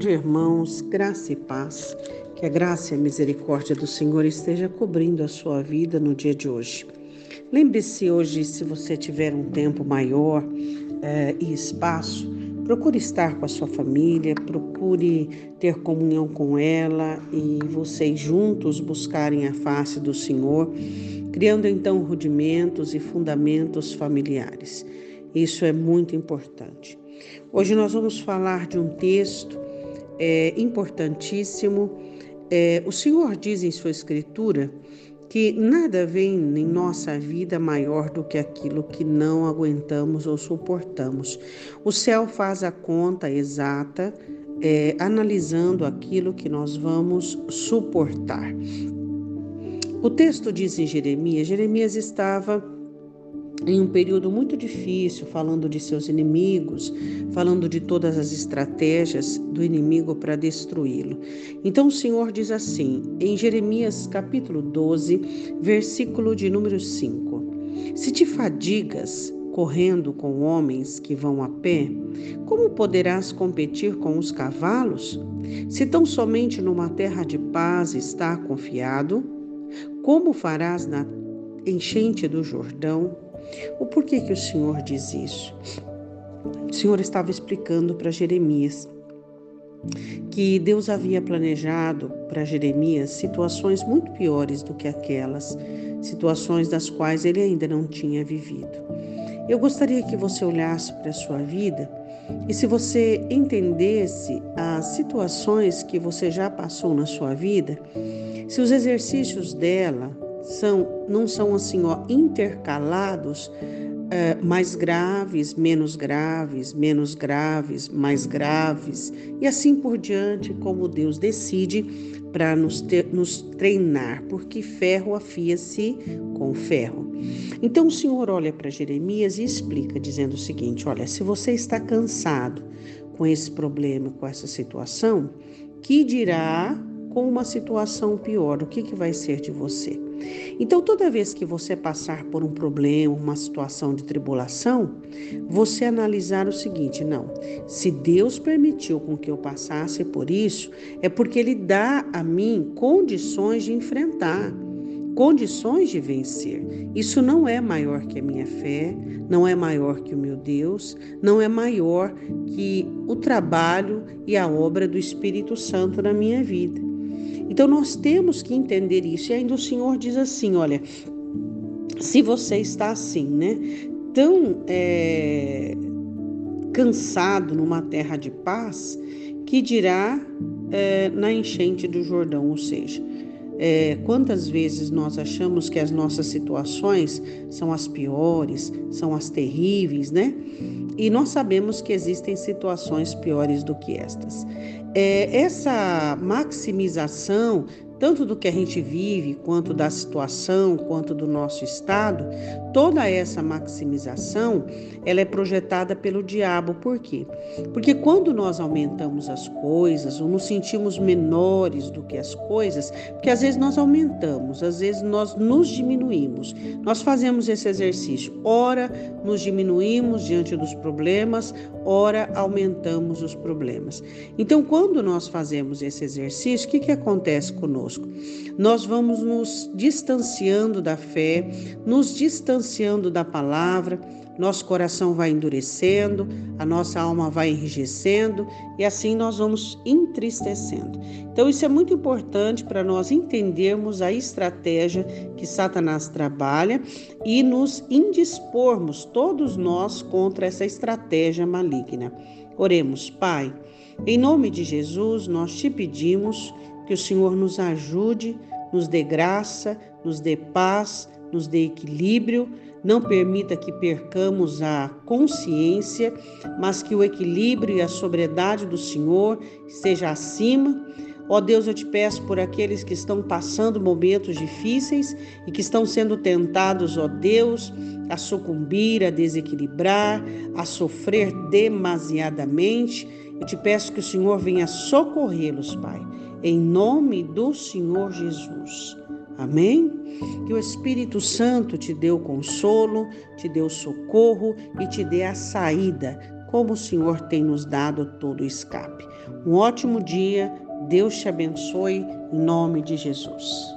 dia, irmãos, graça e paz. Que a graça e a misericórdia do Senhor esteja cobrindo a sua vida no dia de hoje. Lembre-se hoje, se você tiver um tempo maior eh, e espaço, procure estar com a sua família, procure ter comunhão com ela e vocês juntos buscarem a face do Senhor, criando então rudimentos e fundamentos familiares. Isso é muito importante. Hoje nós vamos falar de um texto é, importantíssimo. É, o Senhor diz em sua Escritura que nada vem em nossa vida maior do que aquilo que não aguentamos ou suportamos. O céu faz a conta exata, é, analisando aquilo que nós vamos suportar. O texto diz em Jeremias: Jeremias estava em um período muito difícil, falando de seus inimigos, falando de todas as estratégias do inimigo para destruí-lo. Então o Senhor diz assim, em Jeremias capítulo 12, versículo de número 5: Se te fadigas correndo com homens que vão a pé, como poderás competir com os cavalos? Se tão somente numa terra de paz está confiado, como farás na enchente do Jordão? O porquê que o Senhor diz isso? O Senhor estava explicando para Jeremias que Deus havia planejado para Jeremias situações muito piores do que aquelas, situações das quais ele ainda não tinha vivido. Eu gostaria que você olhasse para a sua vida e se você entendesse as situações que você já passou na sua vida, se os exercícios dela são, não são assim, ó, intercalados, é, mais graves, menos graves, menos graves, mais graves, e assim por diante, como Deus decide para nos, nos treinar, porque ferro afia-se com ferro. Então o Senhor olha para Jeremias e explica, dizendo o seguinte: olha, se você está cansado com esse problema, com essa situação, que dirá com uma situação pior, o que, que vai ser de você? Então, toda vez que você passar por um problema, uma situação de tribulação, você analisar o seguinte: não, se Deus permitiu com que eu passasse por isso, é porque Ele dá a mim condições de enfrentar, condições de vencer. Isso não é maior que a minha fé, não é maior que o meu Deus, não é maior que o trabalho e a obra do Espírito Santo na minha vida. Então nós temos que entender isso. E ainda o Senhor diz assim: olha, se você está assim, né, tão é, cansado numa terra de paz, que dirá é, na enchente do Jordão, ou seja, é, quantas vezes nós achamos que as nossas situações são as piores, são as terríveis, né? E nós sabemos que existem situações piores do que estas. É, essa maximização tanto do que a gente vive, quanto da situação, quanto do nosso estado, toda essa maximização, ela é projetada pelo diabo. Por quê? Porque quando nós aumentamos as coisas ou nos sentimos menores do que as coisas, porque às vezes nós aumentamos, às vezes nós nos diminuímos. Nós fazemos esse exercício. Ora, nos diminuímos diante dos problemas, ora aumentamos os problemas. Então, quando nós fazemos esse exercício, o que, que acontece conosco? Nós vamos nos distanciando da fé, nos distanciando da palavra, nosso coração vai endurecendo, a nossa alma vai enrijecendo e assim nós vamos entristecendo. Então, isso é muito importante para nós entendermos a estratégia que Satanás trabalha e nos indispormos, todos nós, contra essa estratégia maligna. Oremos, Pai. Em nome de Jesus, nós te pedimos que o Senhor nos ajude, nos dê graça, nos dê paz, nos dê equilíbrio, não permita que percamos a consciência, mas que o equilíbrio e a sobriedade do Senhor esteja acima. Ó Deus, eu te peço por aqueles que estão passando momentos difíceis e que estão sendo tentados, ó Deus, a sucumbir, a desequilibrar, a sofrer demasiadamente. Eu te peço que o Senhor venha socorrê-los, Pai em nome do Senhor Jesus. Amém? Que o Espírito Santo te dê o consolo, te dê o socorro e te dê a saída como o Senhor tem nos dado todo o escape. Um ótimo dia, Deus te abençoe, em nome de Jesus.